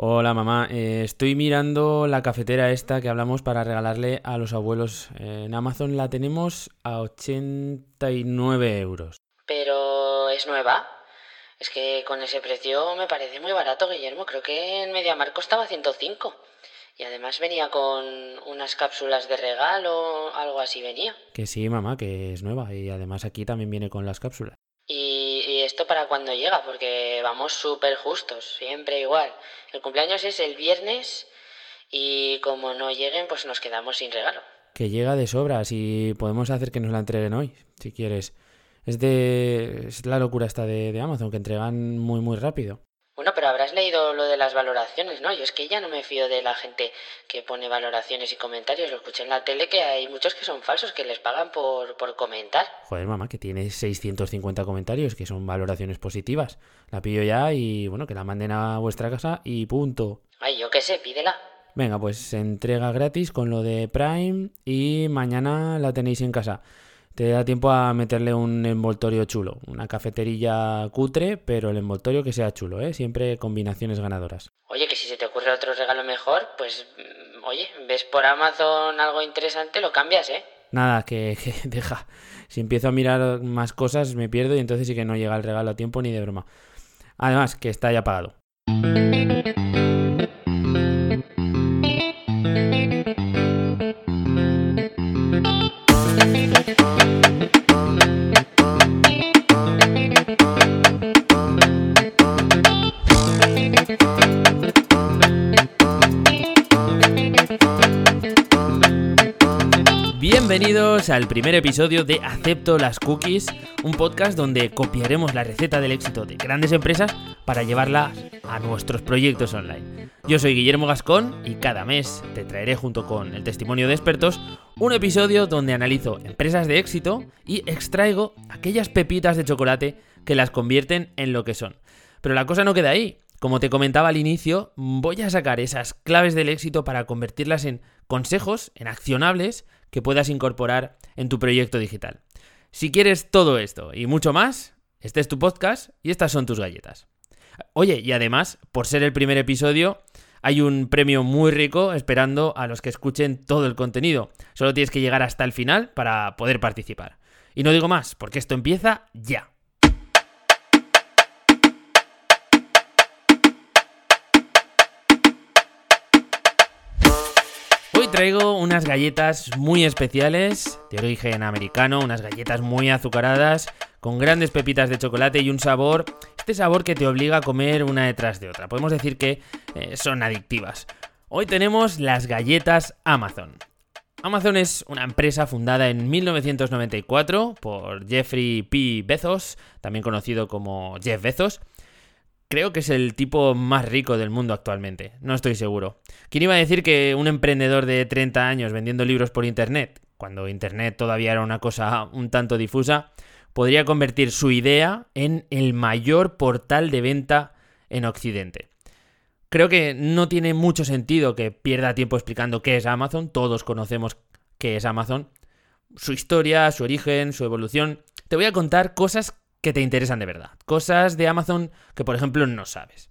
Hola mamá, eh, estoy mirando la cafetera esta que hablamos para regalarle a los abuelos. Eh, en Amazon la tenemos a 89 euros. Pero es nueva. Es que con ese precio me parece muy barato, Guillermo. Creo que en MediaMarkt costaba 105. Y además venía con unas cápsulas de regalo, algo así venía. Que sí, mamá, que es nueva. Y además aquí también viene con las cápsulas. ¿Y, esto para cuándo llega? Porque vamos súper justos, siempre igual. El cumpleaños es el viernes y como no lleguen, pues nos quedamos sin regalo. Que llega de sobras y podemos hacer que nos la entreguen hoy, si quieres. Es de. Es la locura esta de, de Amazon, que entregan muy, muy rápido. Bueno, pero habrás leído lo de las valoraciones, ¿no? Yo es que ya no me fío de la gente que pone valoraciones y comentarios. Lo escuché en la tele que hay muchos que son falsos, que les pagan por, por comentar. Joder, mamá, que tiene 650 comentarios, que son valoraciones positivas. La pillo ya y, bueno, que la manden a vuestra casa y punto. Ay, yo qué sé, pídela. Venga, pues entrega gratis con lo de Prime y mañana la tenéis en casa. Te da tiempo a meterle un envoltorio chulo, una cafeterilla cutre, pero el envoltorio que sea chulo, ¿eh? Siempre combinaciones ganadoras. Oye, que si se te ocurre otro regalo mejor, pues, mm, oye, ves por Amazon algo interesante, lo cambias, ¿eh? Nada, que, que deja. Si empiezo a mirar más cosas me pierdo y entonces sí que no llega el regalo a tiempo ni de broma. Además, que está ya pagado. Al primer episodio de Acepto las Cookies, un podcast donde copiaremos la receta del éxito de grandes empresas para llevarla a nuestros proyectos online. Yo soy Guillermo Gascón y cada mes te traeré junto con el testimonio de expertos un episodio donde analizo empresas de éxito y extraigo aquellas pepitas de chocolate que las convierten en lo que son. Pero la cosa no queda ahí. Como te comentaba al inicio, voy a sacar esas claves del éxito para convertirlas en consejos, en accionables que puedas incorporar en tu proyecto digital. Si quieres todo esto y mucho más, este es tu podcast y estas son tus galletas. Oye, y además, por ser el primer episodio, hay un premio muy rico esperando a los que escuchen todo el contenido. Solo tienes que llegar hasta el final para poder participar. Y no digo más, porque esto empieza ya. Traigo unas galletas muy especiales, de origen americano, unas galletas muy azucaradas, con grandes pepitas de chocolate y un sabor, este sabor que te obliga a comer una detrás de otra. Podemos decir que eh, son adictivas. Hoy tenemos las galletas Amazon. Amazon es una empresa fundada en 1994 por Jeffrey P. Bezos, también conocido como Jeff Bezos, Creo que es el tipo más rico del mundo actualmente, no estoy seguro. ¿Quién iba a decir que un emprendedor de 30 años vendiendo libros por Internet, cuando Internet todavía era una cosa un tanto difusa, podría convertir su idea en el mayor portal de venta en Occidente? Creo que no tiene mucho sentido que pierda tiempo explicando qué es Amazon, todos conocemos qué es Amazon, su historia, su origen, su evolución. Te voy a contar cosas que te interesan de verdad. Cosas de Amazon que, por ejemplo, no sabes.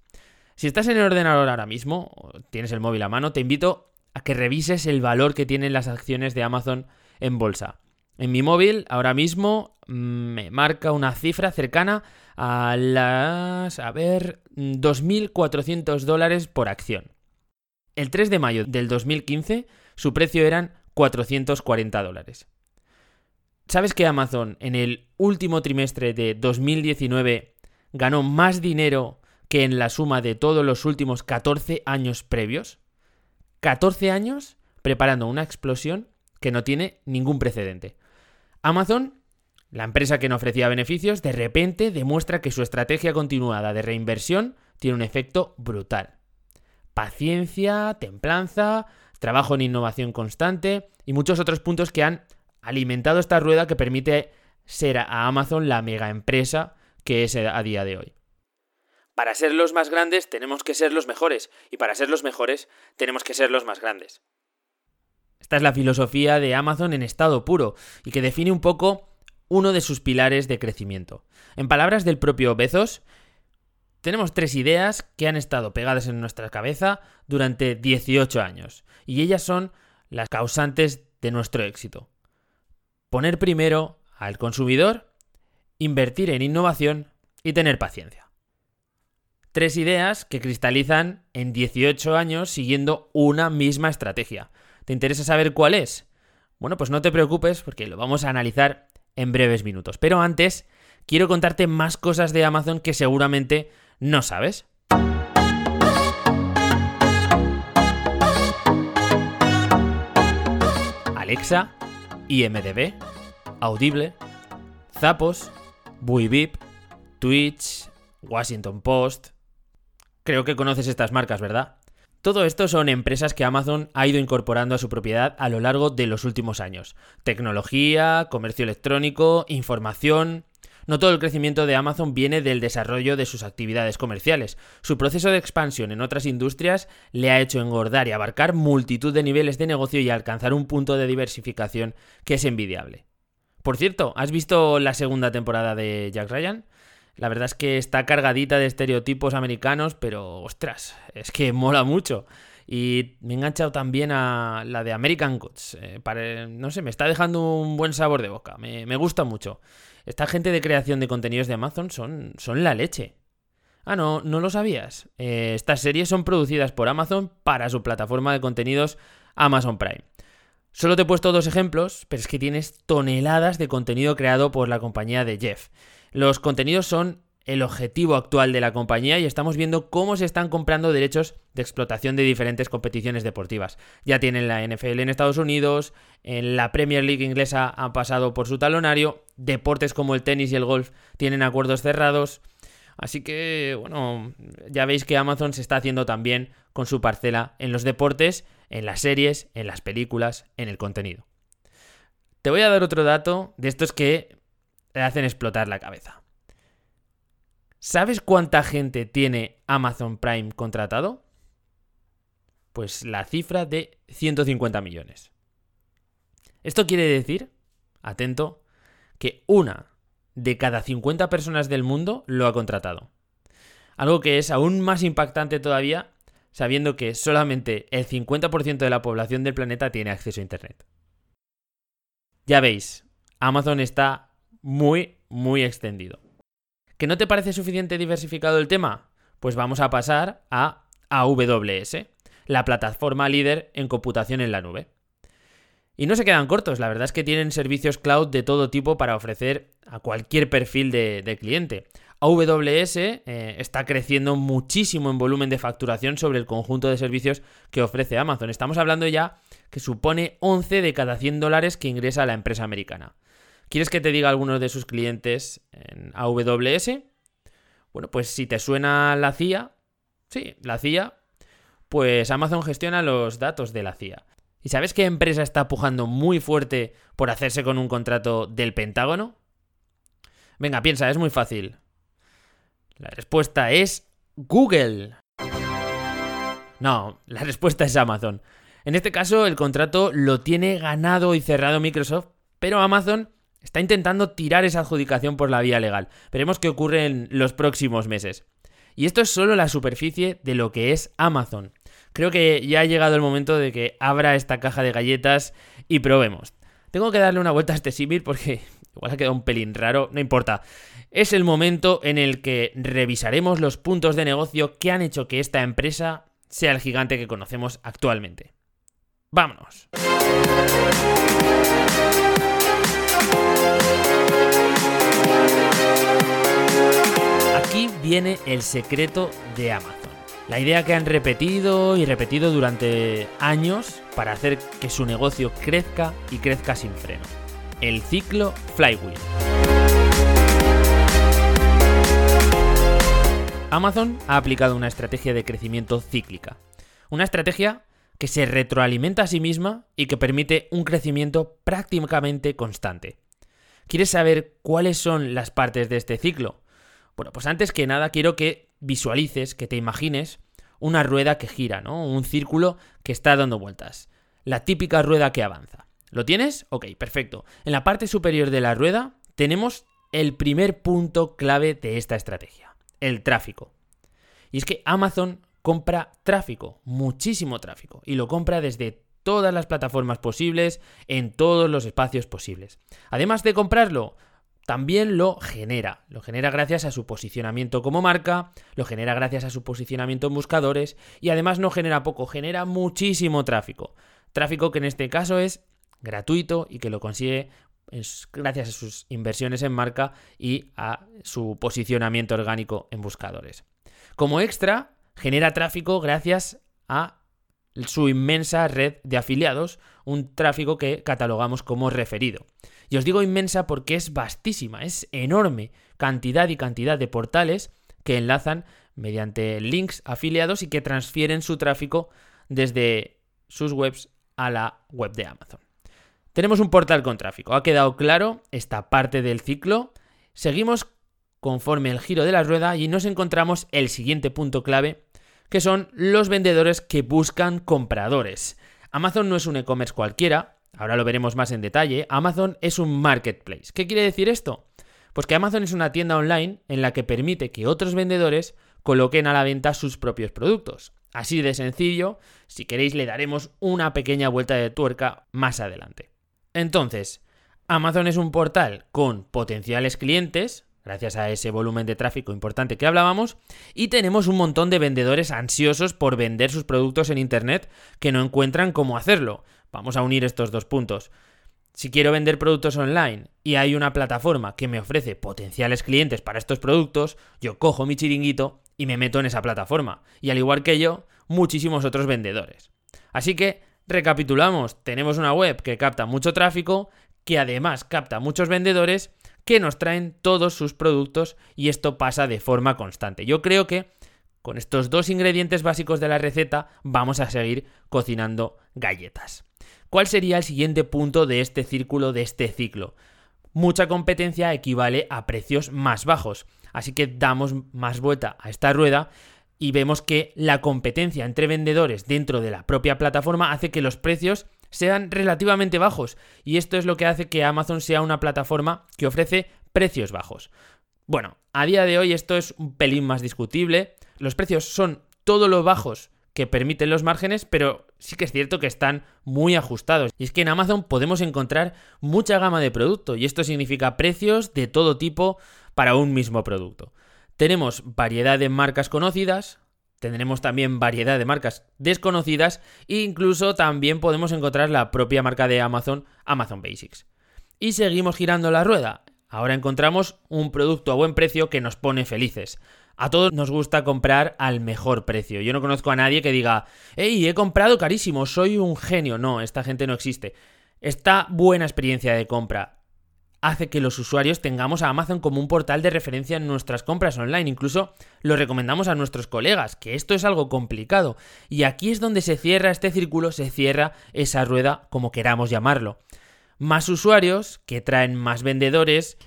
Si estás en el ordenador ahora mismo, o tienes el móvil a mano, te invito a que revises el valor que tienen las acciones de Amazon en bolsa. En mi móvil, ahora mismo, me marca una cifra cercana a las, a ver, 2.400 dólares por acción. El 3 de mayo del 2015, su precio eran 440 dólares. ¿Sabes que Amazon en el último trimestre de 2019 ganó más dinero que en la suma de todos los últimos 14 años previos? 14 años preparando una explosión que no tiene ningún precedente. Amazon, la empresa que no ofrecía beneficios, de repente demuestra que su estrategia continuada de reinversión tiene un efecto brutal. Paciencia, templanza, trabajo en innovación constante y muchos otros puntos que han alimentado esta rueda que permite ser a Amazon la mega empresa que es a día de hoy. Para ser los más grandes tenemos que ser los mejores y para ser los mejores tenemos que ser los más grandes. Esta es la filosofía de Amazon en estado puro y que define un poco uno de sus pilares de crecimiento. En palabras del propio Bezos, tenemos tres ideas que han estado pegadas en nuestra cabeza durante 18 años. Y ellas son las causantes de nuestro éxito. Poner primero al consumidor, invertir en innovación y tener paciencia. Tres ideas que cristalizan en 18 años siguiendo una misma estrategia. ¿Te interesa saber cuál es? Bueno, pues no te preocupes porque lo vamos a analizar en breves minutos. Pero antes, quiero contarte más cosas de Amazon que seguramente no sabes. Alexa, IMDB, Audible, Zapos, Buibip, Twitch, Washington Post. Creo que conoces estas marcas, ¿verdad? Todo esto son empresas que Amazon ha ido incorporando a su propiedad a lo largo de los últimos años. Tecnología, comercio electrónico, información, no todo el crecimiento de Amazon viene del desarrollo de sus actividades comerciales. Su proceso de expansión en otras industrias le ha hecho engordar y abarcar multitud de niveles de negocio y alcanzar un punto de diversificación que es envidiable. Por cierto, ¿has visto la segunda temporada de Jack Ryan? La verdad es que está cargadita de estereotipos americanos, pero ostras, es que mola mucho. Y me he enganchado también a la de American Gods. Eh, no sé, me está dejando un buen sabor de boca. Me, me gusta mucho. Esta gente de creación de contenidos de Amazon son, son la leche. Ah, no, no lo sabías. Eh, estas series son producidas por Amazon para su plataforma de contenidos Amazon Prime. Solo te he puesto dos ejemplos, pero es que tienes toneladas de contenido creado por la compañía de Jeff. Los contenidos son el objetivo actual de la compañía y estamos viendo cómo se están comprando derechos de explotación de diferentes competiciones deportivas. Ya tienen la NFL en Estados Unidos, en la Premier League inglesa han pasado por su talonario, deportes como el tenis y el golf tienen acuerdos cerrados. Así que, bueno, ya veis que Amazon se está haciendo también con su parcela en los deportes, en las series, en las películas, en el contenido. Te voy a dar otro dato de estos que te hacen explotar la cabeza. ¿Sabes cuánta gente tiene Amazon Prime contratado? Pues la cifra de 150 millones. Esto quiere decir, atento, que una de cada 50 personas del mundo lo ha contratado. Algo que es aún más impactante todavía sabiendo que solamente el 50% de la población del planeta tiene acceso a Internet. Ya veis, Amazon está muy, muy extendido. ¿Que no te parece suficiente diversificado el tema? Pues vamos a pasar a AWS, la plataforma líder en computación en la nube. Y no se quedan cortos, la verdad es que tienen servicios cloud de todo tipo para ofrecer a cualquier perfil de, cliente. AWS eh, está creciendo muchísimo en volumen de facturación sobre el conjunto de servicios que ofrece Amazon. Estamos hablando ya que supone 11 de cada 100 dólares que ingresa la empresa americana. ¿Quieres que te diga algunos de sus clientes en AWS? Bueno, pues si te suena la CIA, sí, la CIA, pues Amazon gestiona los datos de la CIA. ¿Y sabes qué empresa está pujando muy fuerte por hacerse con un contrato del Pentágono? Venga, piensa, es muy fácil. La respuesta es Google. No, la respuesta es Amazon. En este caso, el contrato lo tiene ganado y cerrado Microsoft, pero Amazon Está intentando tirar esa adjudicación por la vía legal. Veremos qué ocurre en los próximos meses. Y esto es solo la superficie de lo que es Amazon. Creo que ya ha llegado el momento de que abra esta caja de galletas y probemos. Tengo que darle una vuelta a este símil porque igual ha quedado un pelín raro, no importa. Es el momento en el que revisaremos los puntos de negocio que han hecho que esta empresa sea el gigante que conocemos actualmente. ¡Vámonos! Aquí viene el secreto de Amazon. La idea que han repetido y repetido durante años para hacer que su negocio crezca y crezca sin freno. El ciclo Flywheel. Amazon ha aplicado una estrategia de crecimiento cíclica. Una estrategia que se retroalimenta a sí misma y que permite un crecimiento prácticamente constante. ¿Quieres saber cuáles son las partes de este ciclo? Bueno, pues antes que nada quiero que visualices, que te imagines una rueda que gira, ¿no? Un círculo que está dando vueltas. La típica rueda que avanza. ¿Lo tienes? Ok, perfecto. En la parte superior de la rueda tenemos el primer punto clave de esta estrategia, el tráfico. Y es que Amazon compra tráfico, muchísimo tráfico, y lo compra desde todas las plataformas posibles, en todos los espacios posibles. Además de comprarlo, también lo genera. Lo genera gracias a su posicionamiento como marca, lo genera gracias a su posicionamiento en buscadores y además no genera poco, genera muchísimo tráfico. Tráfico que en este caso es gratuito y que lo consigue gracias a sus inversiones en marca y a su posicionamiento orgánico en buscadores. Como extra, genera tráfico gracias a su inmensa red de afiliados, un tráfico que catalogamos como referido. Y os digo inmensa porque es vastísima, es enorme cantidad y cantidad de portales que enlazan mediante links afiliados y que transfieren su tráfico desde sus webs a la web de Amazon. Tenemos un portal con tráfico. ¿Ha quedado claro esta parte del ciclo? Seguimos conforme el giro de la rueda y nos encontramos el siguiente punto clave que son los vendedores que buscan compradores. Amazon no es un e-commerce cualquiera, ahora lo veremos más en detalle, Amazon es un marketplace. ¿Qué quiere decir esto? Pues que Amazon es una tienda online en la que permite que otros vendedores coloquen a la venta sus propios productos. Así de sencillo, si queréis le daremos una pequeña vuelta de tuerca más adelante. Entonces, Amazon es un portal con potenciales clientes, gracias a ese volumen de tráfico importante que hablábamos, y tenemos un montón de vendedores ansiosos por vender sus productos en Internet que no encuentran cómo hacerlo. Vamos a unir estos dos puntos. Si quiero vender productos online y hay una plataforma que me ofrece potenciales clientes para estos productos, yo cojo mi chiringuito y me meto en esa plataforma. Y al igual que yo, muchísimos otros vendedores. Así que, recapitulamos, tenemos una web que capta mucho tráfico, que además capta muchos vendedores que nos traen todos sus productos y esto pasa de forma constante. Yo creo que con estos dos ingredientes básicos de la receta vamos a seguir cocinando galletas. ¿Cuál sería el siguiente punto de este círculo, de este ciclo? Mucha competencia equivale a precios más bajos, así que damos más vuelta a esta rueda y vemos que la competencia entre vendedores dentro de la propia plataforma hace que los precios sean relativamente bajos. Y esto es lo que hace que Amazon sea una plataforma que ofrece precios bajos. Bueno, a día de hoy esto es un pelín más discutible. Los precios son todo lo bajos que permiten los márgenes, pero sí que es cierto que están muy ajustados. Y es que en Amazon podemos encontrar mucha gama de producto y esto significa precios de todo tipo para un mismo producto. Tenemos variedad de marcas conocidas, Tendremos también variedad de marcas desconocidas e incluso también podemos encontrar la propia marca de Amazon, Amazon Basics. Y seguimos girando la rueda. Ahora encontramos un producto a buen precio que nos pone felices. A todos nos gusta comprar al mejor precio. Yo no conozco a nadie que diga, hey, he comprado carísimo, soy un genio. No, esta gente no existe. Esta buena experiencia de compra hace que los usuarios tengamos a Amazon como un portal de referencia en nuestras compras online. Incluso lo recomendamos a nuestros colegas, que esto es algo complicado. Y aquí es donde se cierra este círculo, se cierra esa rueda, como queramos llamarlo. Más usuarios que traen más vendedores,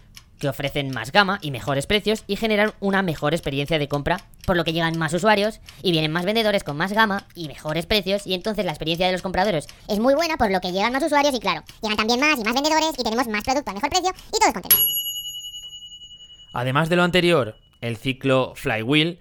que ofrecen más gama y mejores precios y generan una mejor experiencia de compra, por lo que llegan más usuarios y vienen más vendedores con más gama y mejores precios y entonces la experiencia de los compradores es muy buena por lo que llegan más usuarios y claro, llegan también más y más vendedores y tenemos más producto a mejor precio y todo es contento. Además de lo anterior, el ciclo Flywheel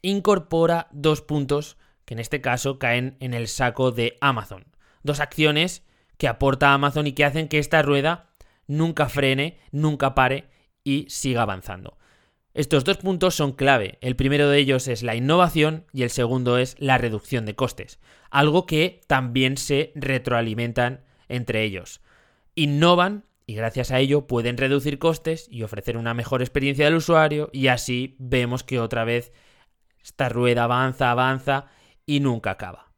incorpora dos puntos que en este caso caen en el saco de Amazon. Dos acciones que aporta Amazon y que hacen que esta rueda nunca frene, nunca pare y siga avanzando. Estos dos puntos son clave. El primero de ellos es la innovación y el segundo es la reducción de costes, algo que también se retroalimentan entre ellos. Innovan y gracias a ello pueden reducir costes y ofrecer una mejor experiencia del usuario y así vemos que otra vez esta rueda avanza, avanza y nunca acaba.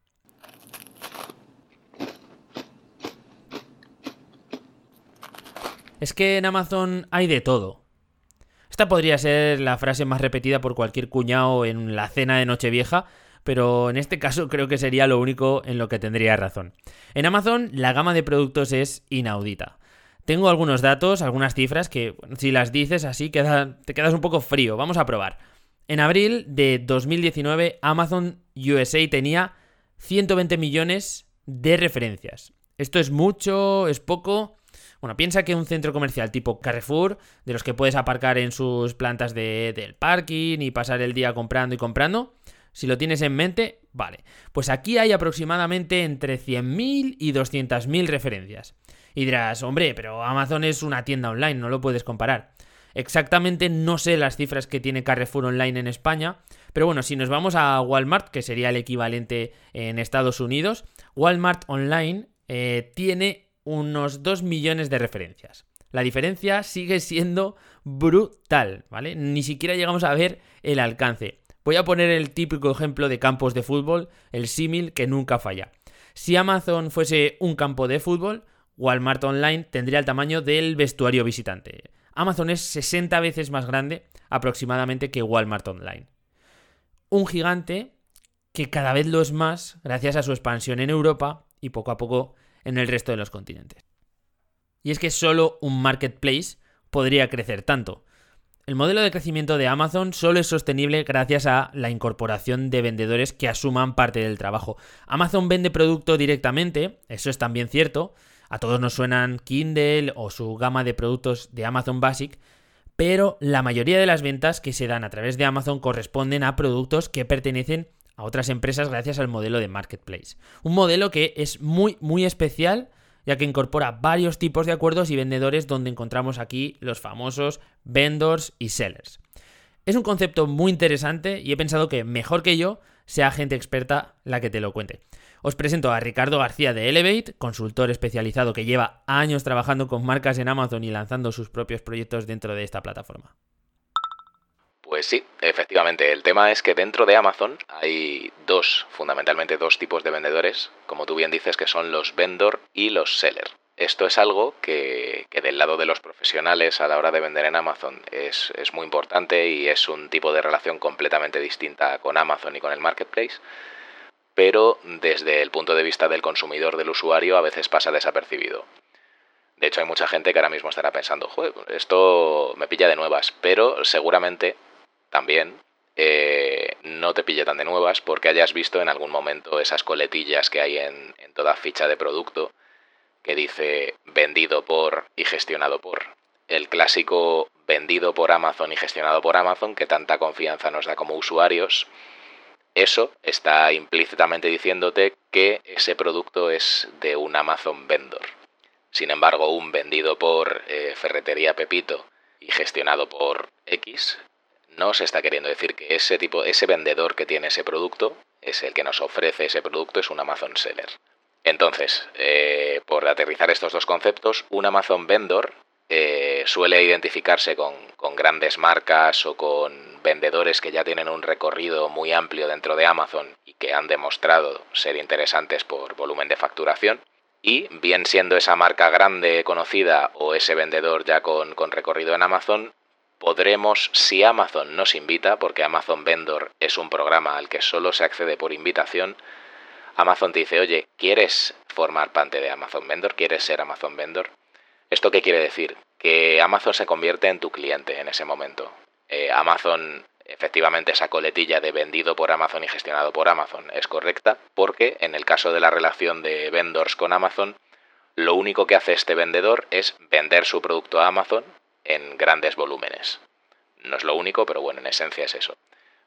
Es que en Amazon hay de todo. Esta podría ser la frase más repetida por cualquier cuñado en la cena de Nochevieja, pero en este caso creo que sería lo único en lo que tendría razón. En Amazon la gama de productos es inaudita. Tengo algunos datos, algunas cifras que si las dices así te quedas un poco frío. Vamos a probar. En abril de 2019 Amazon USA tenía 120 millones de referencias. ¿Esto es mucho? ¿Es poco? Bueno, piensa que un centro comercial tipo Carrefour, de los que puedes aparcar en sus plantas de, del parking y pasar el día comprando y comprando, si lo tienes en mente, vale. Pues aquí hay aproximadamente entre 100.000 y 200.000 referencias. Y dirás, hombre, pero Amazon es una tienda online, no lo puedes comparar. Exactamente no sé las cifras que tiene Carrefour Online en España, pero bueno, si nos vamos a Walmart, que sería el equivalente en Estados Unidos, Walmart Online eh, tiene unos 2 millones de referencias. La diferencia sigue siendo brutal, ¿vale? Ni siquiera llegamos a ver el alcance. Voy a poner el típico ejemplo de campos de fútbol, el símil que nunca falla. Si Amazon fuese un campo de fútbol, Walmart Online tendría el tamaño del vestuario visitante. Amazon es 60 veces más grande aproximadamente que Walmart Online. Un gigante que cada vez lo es más gracias a su expansión en Europa y poco a poco en el resto de los continentes. Y es que solo un marketplace podría crecer tanto. El modelo de crecimiento de Amazon solo es sostenible gracias a la incorporación de vendedores que asuman parte del trabajo. Amazon vende producto directamente, eso es también cierto. A todos nos suenan Kindle o su gama de productos de Amazon Basic, pero la mayoría de las ventas que se dan a través de Amazon corresponden a productos que pertenecen a otras empresas gracias al modelo de marketplace. Un modelo que es muy, muy especial ya que incorpora varios tipos de acuerdos y vendedores donde encontramos aquí los famosos vendors y sellers. Es un concepto muy interesante y he pensado que mejor que yo sea gente experta la que te lo cuente. Os presento a Ricardo García de Elevate, consultor especializado que lleva años trabajando con marcas en Amazon y lanzando sus propios proyectos dentro de esta plataforma. Pues sí, efectivamente. El tema es que dentro de Amazon hay dos, fundamentalmente dos tipos de vendedores, como tú bien dices, que son los vendor y los seller. Esto es algo que, del lado de los profesionales a la hora de vender en Amazon es, es muy importante y es un tipo de relación completamente distinta con Amazon y con el marketplace pero desde el punto de vista del consumidor, del usuario, a veces pasa desapercibido. De hecho, hay mucha gente que ahora mismo estará pensando, Joder, esto me pilla de nuevas, pero seguramente también eh, no te pille tan de nuevas porque hayas visto en algún momento esas coletillas que hay en, toda ficha de producto que dice vendido por y gestionado por. El clásico vendido por Amazon y gestionado por Amazon que tanta confianza nos da como usuarios. Eso está implícitamente diciéndote que ese producto es de un Amazon vendor. Sin embargo, un vendido por eh, Ferretería Pepito y gestionado por X no se está queriendo decir que ese tipo, ese vendedor que tiene ese producto, es el que nos ofrece ese producto, es un Amazon seller. Entonces, eh, por aterrizar estos dos conceptos, un Amazon vendor eh, suele identificarse con, grandes marcas o con vendedores que ya tienen un recorrido muy amplio dentro de Amazon y que han demostrado ser interesantes por volumen de facturación. Y bien siendo esa marca grande conocida o ese vendedor ya con recorrido en Amazon, podremos, si Amazon nos invita, porque Amazon Vendor es un programa al que solo se accede por invitación, Amazon te dice, oye, ¿quieres formar parte de Amazon Vendor? ¿Quieres ser Amazon Vendor? ¿Esto qué quiere decir? Que Amazon se convierte en tu cliente en ese momento. Eh, Amazon, efectivamente, esa coletilla de vendido por Amazon y gestionado por Amazon es correcta, porque en el caso de la relación de vendors con Amazon, lo único que hace este vendedor es vender su producto a Amazon en grandes volúmenes. No es lo único, pero bueno, en esencia es eso.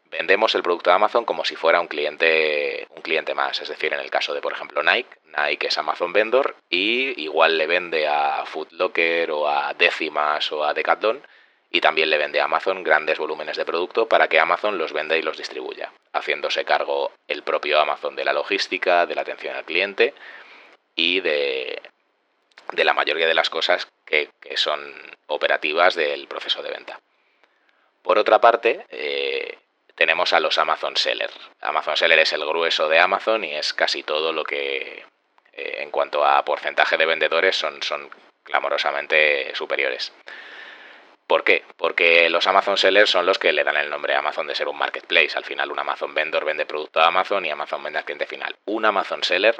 Vendemos el producto a Amazon como si fuera un cliente, un cliente más. Es decir, en el caso de, por ejemplo, Nike, Nike es Amazon Vendor y igual le vende a Food Locker o a Décimas o a Decathlon y también le vende a Amazon grandes volúmenes de producto para que Amazon los venda y los distribuya, haciéndose cargo el propio Amazon de la logística, de la atención al cliente y de, de la mayoría de las cosas que, son operativas del proceso de venta. Por otra parte, eh, tenemos a los Amazon Seller. Amazon Seller es el grueso de Amazon y es casi todo lo que, eh, en cuanto a porcentaje de vendedores, son, son clamorosamente superiores. ¿Por qué? Porque los Amazon Sellers son los que le dan el nombre a Amazon de ser un marketplace. Al final, un Amazon Vendor vende producto a Amazon y Amazon vende al cliente final. Un Amazon Seller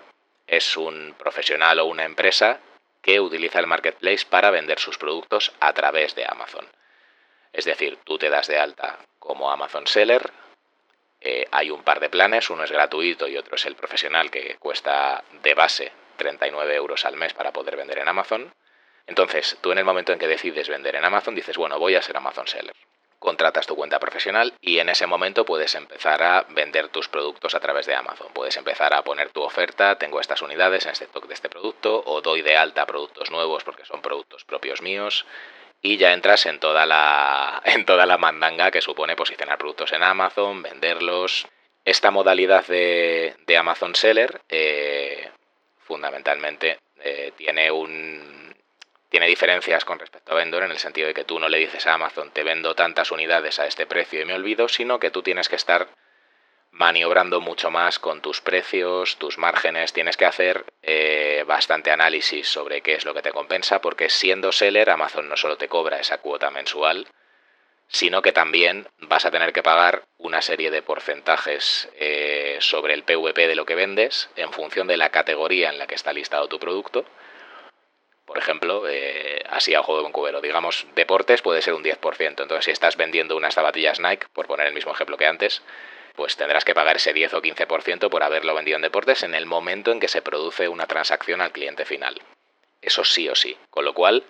es un profesional o una empresa que utiliza el marketplace para vender sus productos a través de Amazon. Es decir, tú te das de alta como Amazon Seller, eh, hay un par de planes, uno es gratuito y otro es el profesional que cuesta de base 39 euros al mes para poder vender en Amazon. Entonces, tú en el momento en que decides vender en Amazon, dices, bueno, voy a ser Amazon Seller. Contratas tu cuenta profesional y en ese momento puedes empezar a vender tus productos a través de Amazon. Puedes empezar a poner tu oferta, tengo estas unidades en este stock de este producto, o doy de alta productos nuevos porque son productos propios míos, y ya entras en toda la, en toda la mandanga que supone posicionar productos en Amazon, venderlos. Esta modalidad de, Amazon Seller eh, fundamentalmente eh, tiene un tiene diferencias con respecto a Vendor en el sentido de que tú no le dices a Amazon te vendo tantas unidades a este precio y me olvido, sino que tú tienes que estar maniobrando mucho más con tus precios, tus márgenes, tienes que hacer eh, bastante análisis sobre qué es lo que te compensa, porque siendo seller Amazon no solo te cobra esa cuota mensual, sino que también vas a tener que pagar una serie de porcentajes eh, sobre el PVP de lo que vendes en función de la categoría en la que está listado tu producto por ejemplo, eh, así a juego de un cubero. Digamos, deportes puede ser un 10%. Entonces, si estás vendiendo unas zapatillas Nike, por poner el mismo ejemplo que antes, pues tendrás que pagar ese 10 o 15% por haberlo vendido en deportes en el momento en que se produce una transacción al cliente final. Eso sí o sí. Con lo cual,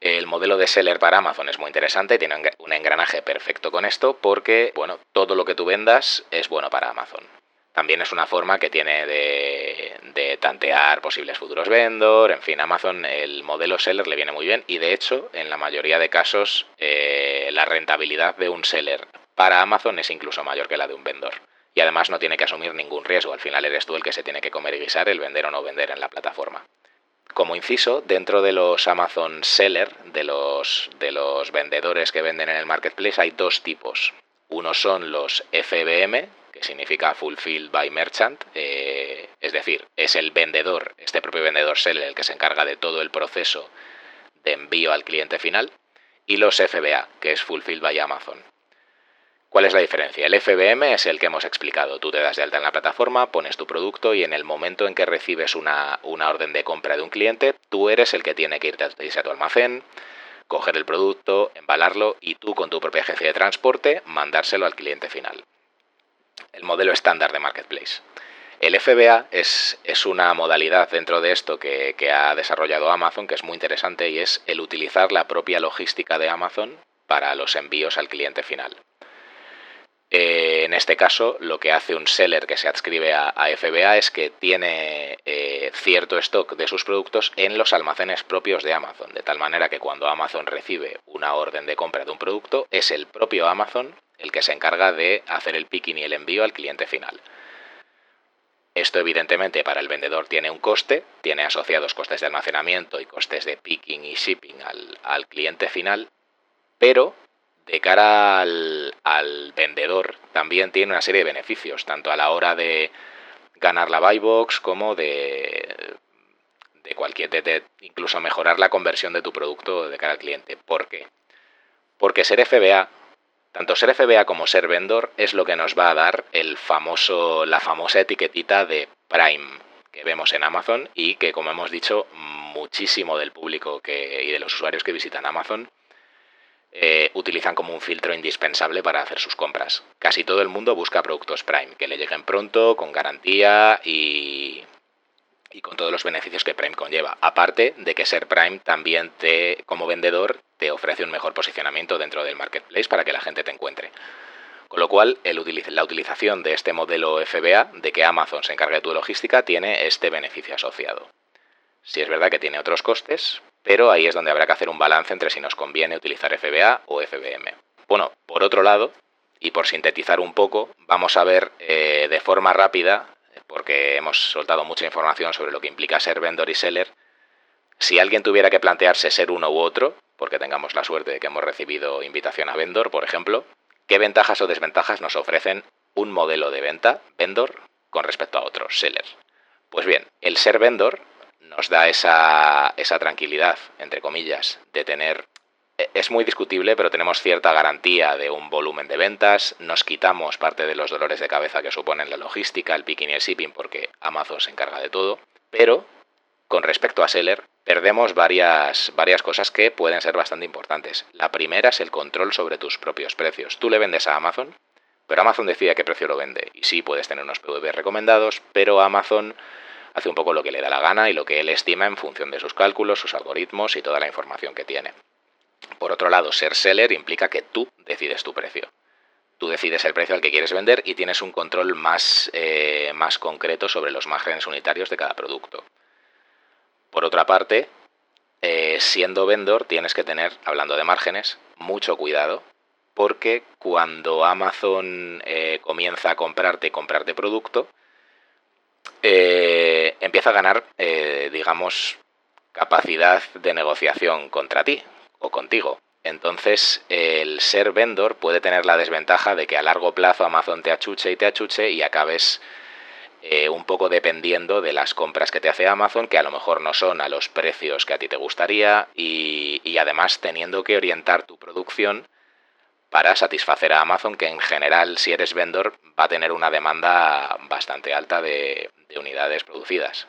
el modelo de seller para Amazon es muy interesante, tiene un engranaje perfecto con esto porque, bueno, todo lo que tú vendas es bueno para Amazon. También es una forma que tiene de, tantear posibles futuros vendor. En fin, Amazon el modelo seller le viene muy bien y de hecho en la mayoría de casos eh, la rentabilidad de un seller para Amazon es incluso mayor que la de un vendor. Y además no tiene que asumir ningún riesgo. Al final eres tú el que se tiene que comer y guisar el vender o no vender en la plataforma. Como inciso, dentro de los Amazon Seller, de los, de los vendedores que venden en el marketplace, hay dos tipos. Uno son los FBM, significa Fulfilled by Merchant, eh, es decir, es el vendedor, este propio vendedor seller, el que se encarga de todo el proceso de envío al cliente final, y los FBA, que es Fulfilled by Amazon. ¿Cuál es la diferencia? El FBM es el que hemos explicado. Tú te das de alta en la plataforma, pones tu producto y en el momento en que recibes una, orden de compra de un cliente, tú eres el que tiene que irte a tu almacén, coger el producto, embalarlo y tú con tu propia agencia de transporte mandárselo al cliente final el modelo estándar de Marketplace. El FBA es, es, una modalidad dentro de esto que, ha desarrollado Amazon que es muy interesante y es el utilizar la propia logística de Amazon para los envíos al cliente final. Eh, en este caso, lo que hace un seller que se adscribe a, FBA es que tiene eh, cierto stock de sus productos en los almacenes propios de Amazon, de tal manera que cuando Amazon recibe una orden de compra de un producto, es el propio Amazon el que se encarga de hacer el picking y el envío al cliente final. Esto evidentemente para el vendedor tiene un coste, tiene asociados costes de almacenamiento y costes de picking y shipping al, cliente final, pero de cara al, vendedor también tiene una serie de beneficios, tanto a la hora de ganar la buy box como de, de cualquier, de, incluso mejorar la conversión de tu producto de cara al cliente. ¿Por qué? Porque ser FBA tanto ser FBA como ser vendor es lo que nos va a dar el famoso, la famosa etiquetita de Prime que vemos en Amazon y que, como hemos dicho, muchísimo del público y de los usuarios que visitan Amazon eh, utilizan como un filtro indispensable para hacer sus compras. Casi todo el mundo busca productos Prime, que le lleguen pronto, con garantía y, y con todos los beneficios que Prime conlleva. Aparte de que ser Prime también te, como vendedor, te ofrece un mejor posicionamiento dentro del marketplace para que la gente te encuentre. Con lo cual, la utilización de este modelo FBA, de que Amazon se encargue de tu logística, tiene este beneficio asociado. Si es verdad que tiene otros costes, pero ahí es donde habrá que hacer un balance entre si nos conviene utilizar FBA o FBM. Bueno, por otro lado, y por sintetizar un poco, vamos a ver eh, de forma rápida porque hemos soltado mucha información sobre lo que implica ser vendor y seller. Si alguien tuviera que plantearse ser uno u otro, porque tengamos la suerte de que hemos recibido invitación a vendor, por ejemplo, ¿qué ventajas o desventajas nos ofrecen un modelo de venta vendor con respecto a otros seller? Pues bien, el ser vendor nos da esa, tranquilidad, entre comillas, de tener es muy discutible, pero tenemos cierta garantía de un volumen de ventas, nos quitamos parte de los dolores de cabeza que suponen la logística, el picking y el shipping, porque Amazon se encarga de todo, pero con respecto a Seller, perdemos varias, varias cosas que pueden ser bastante importantes. La primera es el control sobre tus propios precios. Tú le vendes a Amazon, pero Amazon decide a qué precio lo vende. Y sí, puedes tener unos PV recomendados, pero Amazon hace un poco lo que le da la gana y lo que él estima en función de sus cálculos, sus algoritmos y toda la información que tiene. Por otro lado, ser seller implica que tú decides tu precio. Tú decides el precio al que quieres vender y tienes un control más, eh, más concreto sobre los márgenes unitarios de cada producto. Por otra parte, eh, siendo vendor tienes que tener, hablando de márgenes, mucho cuidado porque cuando Amazon eh, comienza a comprarte y comprarte producto, empieza a ganar, digamos, capacidad de negociación contra ti o contigo. Entonces, el ser vendor puede tener la desventaja de que a largo plazo Amazon te achuche y te achuche y acabes eh, un poco dependiendo de las compras que te hace Amazon, que a lo mejor no son a los precios que a ti te gustaría y, además teniendo que orientar tu producción para satisfacer a Amazon, que en general si eres vendor va a tener una demanda bastante alta de unidades producidas.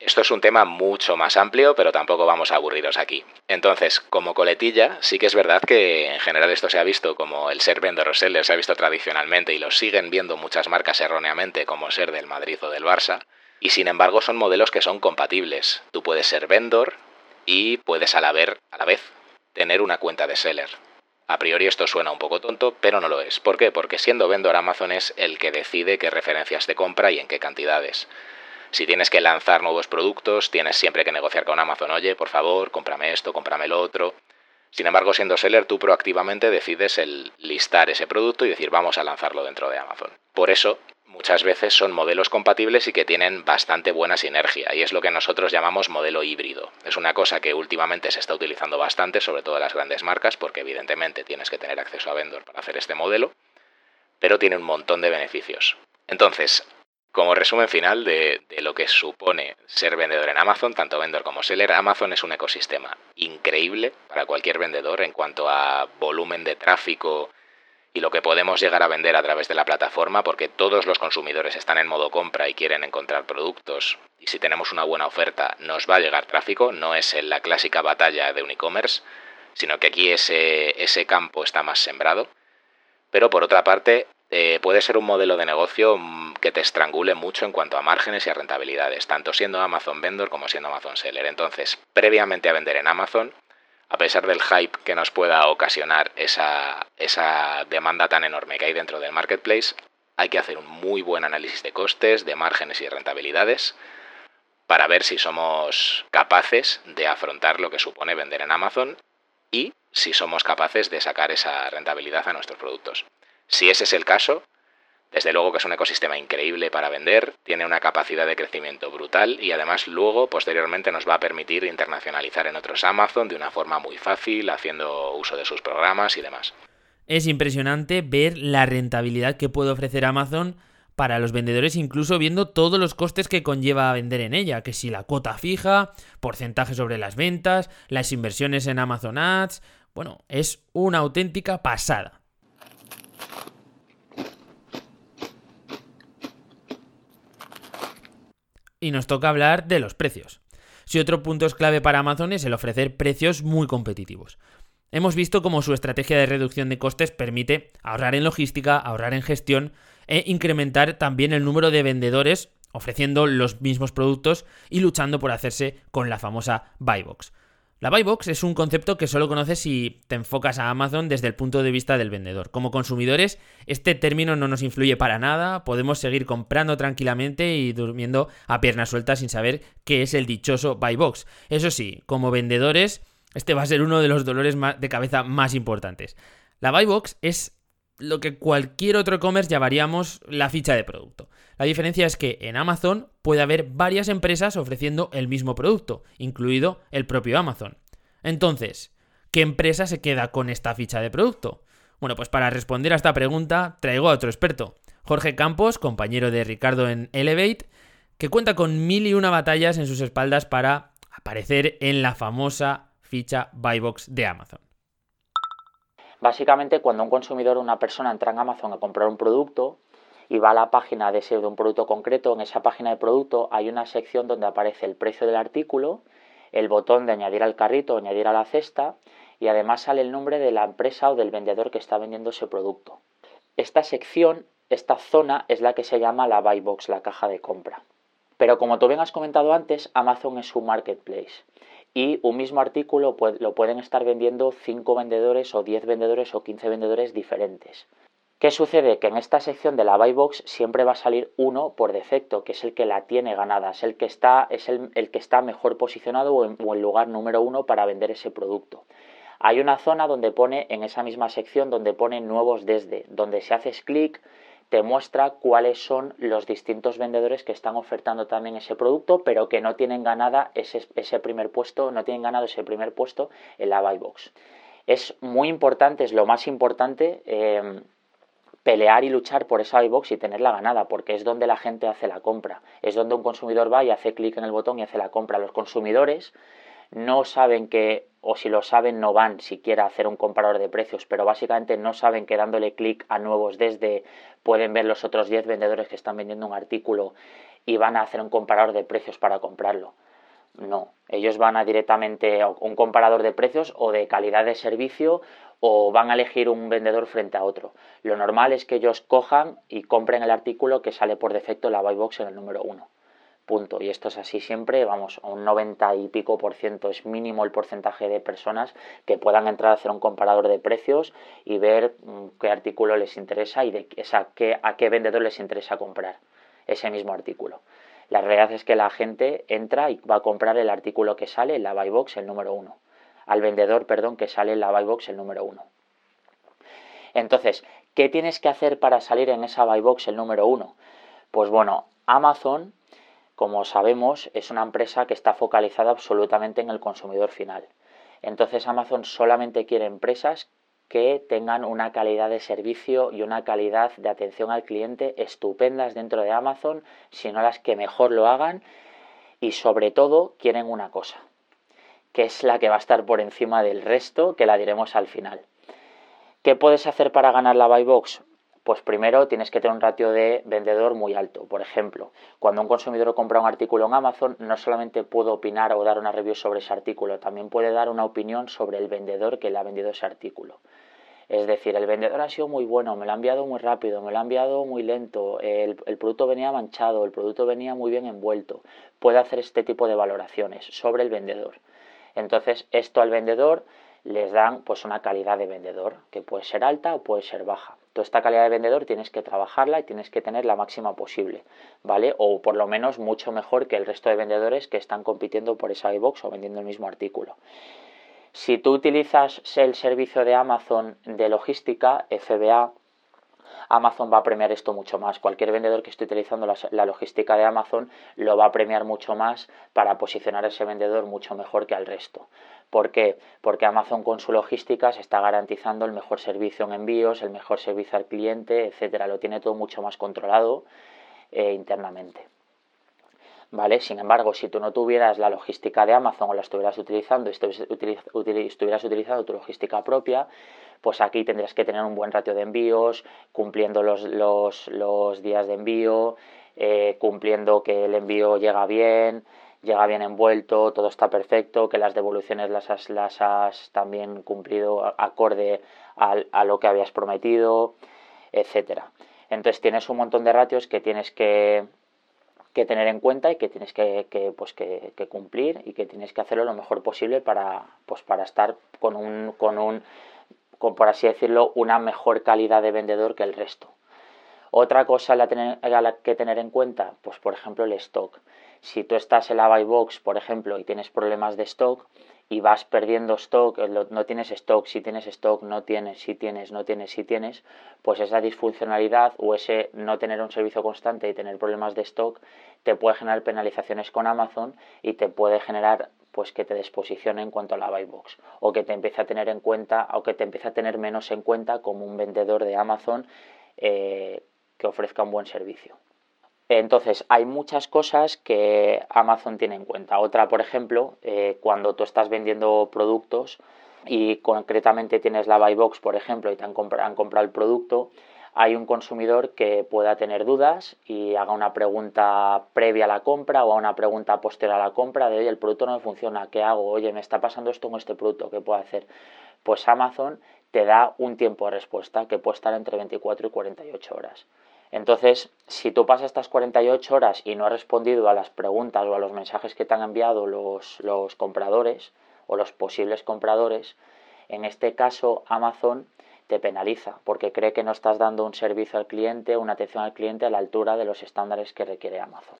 Esto es un tema mucho más amplio, pero tampoco vamos a aburriros aquí. Entonces, como coletilla, sí que es verdad que en general esto se ha visto como el ser vendor seller se ha visto tradicionalmente y lo siguen viendo muchas marcas erróneamente como ser del Madrid o del Barça. Y sin embargo son modelos que son compatibles. Tú puedes ser vendor y puedes a la, vez, a la vez tener una cuenta de seller. A priori esto suena un poco tonto, pero no lo es. ¿Por qué? Porque siendo vendor Amazon es el que decide qué referencias de compra y en qué cantidades. Si tienes que lanzar nuevos productos, tienes siempre que negociar con Amazon, oye, por favor, cómprame esto, cómprame lo otro. Sin embargo, siendo seller, tú proactivamente decides el listar ese producto y decir, vamos a lanzarlo dentro de Amazon. Por eso, muchas veces son modelos compatibles y que tienen bastante buena sinergia, y es lo que nosotros llamamos modelo híbrido. Es una cosa que últimamente se está utilizando bastante, sobre todo en las grandes marcas, porque evidentemente tienes que tener acceso a vendor para hacer este modelo, pero tiene un montón de beneficios. Entonces, como resumen final de, lo que supone ser vendedor en Amazon, tanto vendedor como seller, Amazon es un ecosistema increíble para cualquier vendedor en cuanto a volumen de tráfico y lo que podemos llegar a vender a través de la plataforma, porque todos los consumidores están en modo compra y quieren encontrar productos, y si tenemos una buena oferta nos va a llegar tráfico, no es la clásica batalla de un e-commerce, sino que aquí ese, ese campo está más sembrado. Pero por otra parte, eh, puede ser un modelo de negocio mm, que te estrangule mucho en cuanto a márgenes y a rentabilidades, tanto siendo Amazon Vendor como siendo Amazon Seller. Entonces, previamente a vender en Amazon, a pesar del hype que nos pueda ocasionar esa, esa demanda tan enorme que hay dentro del marketplace, hay que hacer un muy buen análisis de costes, de márgenes y rentabilidades para ver si somos capaces de afrontar lo que supone vender en Amazon y si somos capaces de sacar esa rentabilidad a nuestros productos. Si ese es el caso, desde luego que es un ecosistema increíble para vender, tiene una capacidad de crecimiento brutal y además luego, posteriormente, nos va a permitir internacionalizar en otros Amazon de una forma muy fácil, haciendo uso de sus programas y demás. Es impresionante ver la rentabilidad que puede ofrecer Amazon para los vendedores, incluso viendo todos los costes que conlleva vender en ella, que si la cuota fija, porcentaje sobre las ventas, las inversiones en Amazon Ads, bueno, es una auténtica pasada. Y nos toca hablar de los precios. Si otro punto es clave para Amazon es el ofrecer precios muy competitivos. Hemos visto cómo su estrategia de reducción de costes permite ahorrar en logística, ahorrar en gestión e incrementar también el número de vendedores ofreciendo los mismos productos y luchando por hacerse con la famosa buy box. La buy box es un concepto que solo conoces si te enfocas a Amazon desde el punto de vista del vendedor. Como consumidores, este término no nos influye para nada, podemos seguir comprando tranquilamente y durmiendo a piernas sueltas sin saber qué es el dichoso buy box. Eso sí, como vendedores, este va a ser uno de los dolores de cabeza más importantes. La buy box es lo que cualquier otro e-commerce llamaríamos la ficha de producto. La diferencia es que en Amazon puede haber varias empresas ofreciendo el mismo producto, incluido el propio Amazon. Entonces, ¿qué empresa se queda con esta ficha de producto? Bueno, pues para responder a esta pregunta traigo a otro experto, Jorge Campos, compañero de Ricardo en Elevate, que cuenta con mil y una batallas en sus espaldas para aparecer en la famosa ficha Buybox de Amazon. Básicamente, cuando un consumidor o una persona entra en Amazon a comprar un producto y va a la página de, ese, de un producto concreto, en esa página de producto hay una sección donde aparece el precio del artículo, el botón de añadir al carrito añadir a la cesta y además sale el nombre de la empresa o del vendedor que está vendiendo ese producto. Esta sección, esta zona es la que se llama la buy box, la caja de compra. Pero como tú bien has comentado antes, Amazon es un marketplace y un mismo artículo lo pueden estar vendiendo 5 vendedores o 10 vendedores o 15 vendedores diferentes. ¿Qué sucede? Que en esta sección de la buy box siempre va a salir uno por defecto, que es el que la tiene ganada, es el que está, es el, que está mejor posicionado o en, o en lugar número uno para vender ese producto. Hay una zona donde pone, en esa misma sección, donde pone nuevos desde, donde si haces clic te muestra cuáles son los distintos vendedores que están ofertando también ese producto, pero que no tienen ganada ese, ese primer puesto, no tienen ganado ese primer puesto en la buy box. Es muy importante, es lo más importante. Eh, pelear y luchar por esa iBox y tenerla ganada, porque es donde la gente hace la compra, es donde un consumidor va y hace clic en el botón y hace la compra. Los consumidores no saben que, o si lo saben, no van siquiera a hacer un comparador de precios, pero básicamente no saben que dándole clic a nuevos desde pueden ver los otros 10 vendedores que están vendiendo un artículo y van a hacer un comparador de precios para comprarlo. No, ellos van a directamente a un comparador de precios o de calidad de servicio o van a elegir un vendedor frente a otro. Lo normal es que ellos cojan y compren el artículo que sale por defecto en la buy box en el número uno. Punto. Y esto es así siempre, vamos, a un 90 y pico por ciento es mínimo el porcentaje de personas que puedan entrar a hacer un comparador de precios y ver mm, qué artículo les interesa y de, qué, a qué vendedor les interesa comprar ese mismo artículo. La realidad es que la gente entra y va a comprar el artículo que sale en la buy box, el número uno. Al vendedor, perdón, que sale en la buy box, el número uno. Entonces, ¿qué tienes que hacer para salir en esa buy box, el número uno? Pues bueno, Amazon, como sabemos, es una empresa que está focalizada absolutamente en el consumidor final. Entonces Amazon solamente quiere empresas que tengan una calidad de servicio y una calidad de atención al cliente estupendas dentro de Amazon, sino las que mejor lo hagan y sobre todo quieren una cosa, que es la que va a estar por encima del resto, que la diremos al final. ¿Qué puedes hacer para ganar la buy box? Pues primero tienes que tener un ratio de vendedor muy alto. Por ejemplo, cuando un consumidor compra un artículo en Amazon, no solamente puede opinar o dar una review sobre ese artículo, también puede dar una opinión sobre el vendedor que le ha vendido ese artículo. Es decir, el vendedor ha sido muy bueno, me lo ha enviado muy rápido, me lo ha enviado muy lento, el, el, producto venía manchado, el producto venía muy bien envuelto. Puede hacer este tipo de valoraciones sobre el vendedor. Entonces, esto al vendedor les dan pues una calidad de vendedor, que puede ser alta o puede ser baja. Toda esta calidad de vendedor tienes que trabajarla y tienes que tener la máxima posible, ¿vale? O por lo menos mucho mejor que el resto de vendedores que están compitiendo por esa iBox o vendiendo el mismo artículo. Si tú utilizas el servicio de Amazon de logística, FBA, Amazon va a premiar esto mucho más. Cualquier vendedor que esté utilizando la, logística de Amazon lo va a premiar mucho más para posicionar a ese vendedor mucho mejor que al resto. ¿Por qué? Porque Amazon con su logística se está garantizando el mejor servicio en envíos, el mejor servicio al cliente, etcétera. Lo tiene todo mucho más controlado eh, internamente. ¿Vale? Sin embargo, si tú no tuvieras la logística de Amazon o la estuvieras utilizando, estuvieras utilizando tu logística propia, pues aquí tendrías que tener un buen ratio de envíos, cumpliendo los, los, los días de envío, eh, cumpliendo que el envío llega bien, llega bien envuelto, todo está perfecto, que las devoluciones las has, las has también cumplido acorde a, a lo que habías prometido, etcétera. Entonces tienes un montón de ratios que tienes que, que tener en cuenta y que tienes que, pues que, cumplir y que tienes que hacerlo lo mejor posible para, pues para estar con un, con un con, por así decirlo, una mejor calidad de vendedor que el resto. Otra cosa a la, que tener en cuenta, pues por ejemplo el stock. Si tú estás en la buy box, por ejemplo, y tienes problemas de stock y vas perdiendo stock, eh, no tienes stock, si tienes stock, no tienes, si tienes, no tienes, si tienes, pues esa disfuncionalidad o ese no tener un servicio constante y tener problemas de stock te puede generar penalizaciones con Amazon y te puede generar pues que te desposicione en cuanto a la buy box o que te empiece a tener en cuenta o que te empiece a tener menos en cuenta como un vendedor de Amazon eh, que ofrezca un buen servicio. Entonces, hay muchas cosas que Amazon tiene en cuenta. Otra, por ejemplo, eh, cuando tú estás vendiendo productos y concretamente tienes la buy box, por ejemplo, y te han, han comprado el producto, hay un consumidor que pueda tener dudas y haga una pregunta previa a la compra o una pregunta posterior a la compra de, oye, el producto no me funciona, ¿qué hago? Oye, me está pasando esto con este producto, ¿qué puedo hacer? Pues Amazon te da un tiempo de respuesta que puede estar entre 24 y 48 horas. Entonces, si tú pasas estas 48 horas y no has respondido a las preguntas o a los mensajes que te han enviado los, los compradores o los posibles compradores, en este caso Amazon te penaliza porque cree que no estás dando un servicio al cliente, una atención al cliente a la altura de los estándares que requiere Amazon.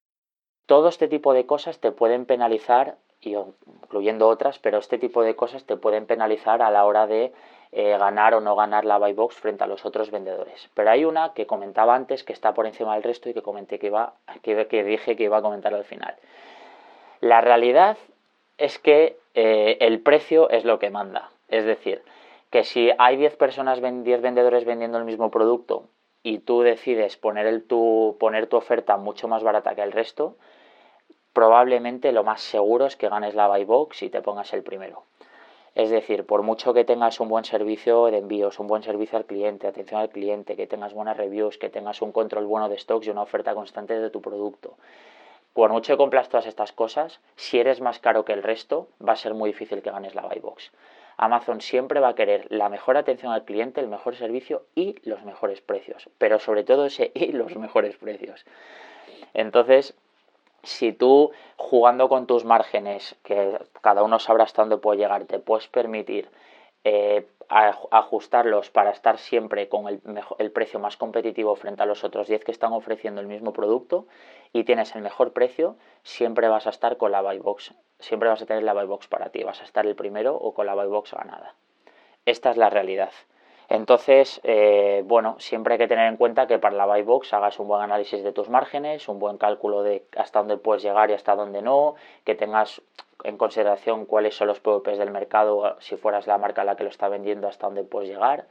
Todo este tipo de cosas te pueden penalizar, incluyendo otras, pero este tipo de cosas te pueden penalizar a la hora de eh, ganar o no ganar la buy box frente a los otros vendedores. Pero hay una que comentaba antes que está por encima del resto y que comenté que iba, que, dije que iba a comentar al final. La realidad es que eh, el precio es lo que manda. Es decir, que si hay 10 personas, 10 vendedores vendiendo el mismo producto y tú decides poner, tu, poner tu oferta mucho más barata que el resto, probablemente lo más seguro es que ganes la buy box y te pongas el primero. Es decir, por mucho que tengas un buen servicio de envíos, un buen servicio al cliente, atención al cliente, que tengas buenas reviews, que tengas un control bueno de stocks y una oferta constante de tu producto, por mucho que cumplas todas estas cosas, si eres más caro que el resto, va a ser muy difícil que ganes la buy box. Amazon siempre va a querer la mejor atención al cliente, el mejor servicio y los mejores precios. Pero sobre todo ese y los mejores precios. Entonces, si tú jugando con tus márgenes, que cada uno sabrá hasta dónde puede llegar, te puedes permitir eh, ajustarlos para estar siempre con el, el, precio más competitivo frente a los otros 10 que están ofreciendo el mismo producto y tienes el mejor precio, siempre vas a estar con la buy box siempre vas a tener la buy box para ti, vas a estar el primero o con la buy box ganada. Esta es la realidad. Entonces, eh, bueno, siempre hay que tener en cuenta que para la buy box hagas un buen análisis de tus márgenes, un buen cálculo de hasta dónde puedes llegar y hasta dónde no, que tengas en consideración cuáles son los PVPs del mercado, si fueras la marca a la que lo está vendiendo, hasta dónde puedes llegar.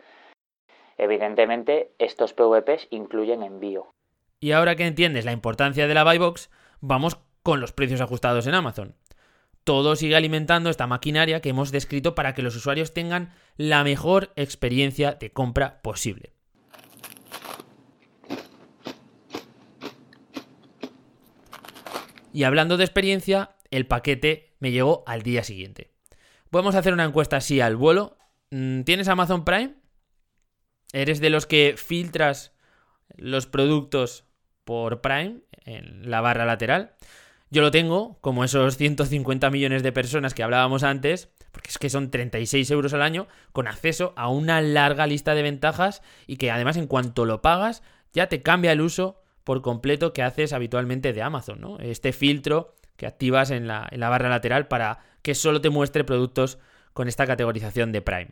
Evidentemente, estos PVPs incluyen envío. Y ahora que entiendes la importancia de la buy box, vamos con los precios ajustados en Amazon todo sigue alimentando esta maquinaria que hemos descrito para que los usuarios tengan la mejor experiencia de compra posible. Y hablando de experiencia, el paquete me llegó al día siguiente. Podemos hacer una encuesta así al vuelo. Mm, ¿Tienes Amazon Prime? ¿Eres de los que filtras los productos por Prime en la barra lateral? Yo lo tengo, como esos 150 millones de personas que hablábamos antes, porque es que son 36 euros al año, con acceso a una larga lista de ventajas y que además en cuanto lo pagas ya te cambia el uso por completo que haces habitualmente de Amazon, ¿no? Este filtro que activas en la, en la barra lateral para que solo te muestre productos con esta categorización de Prime.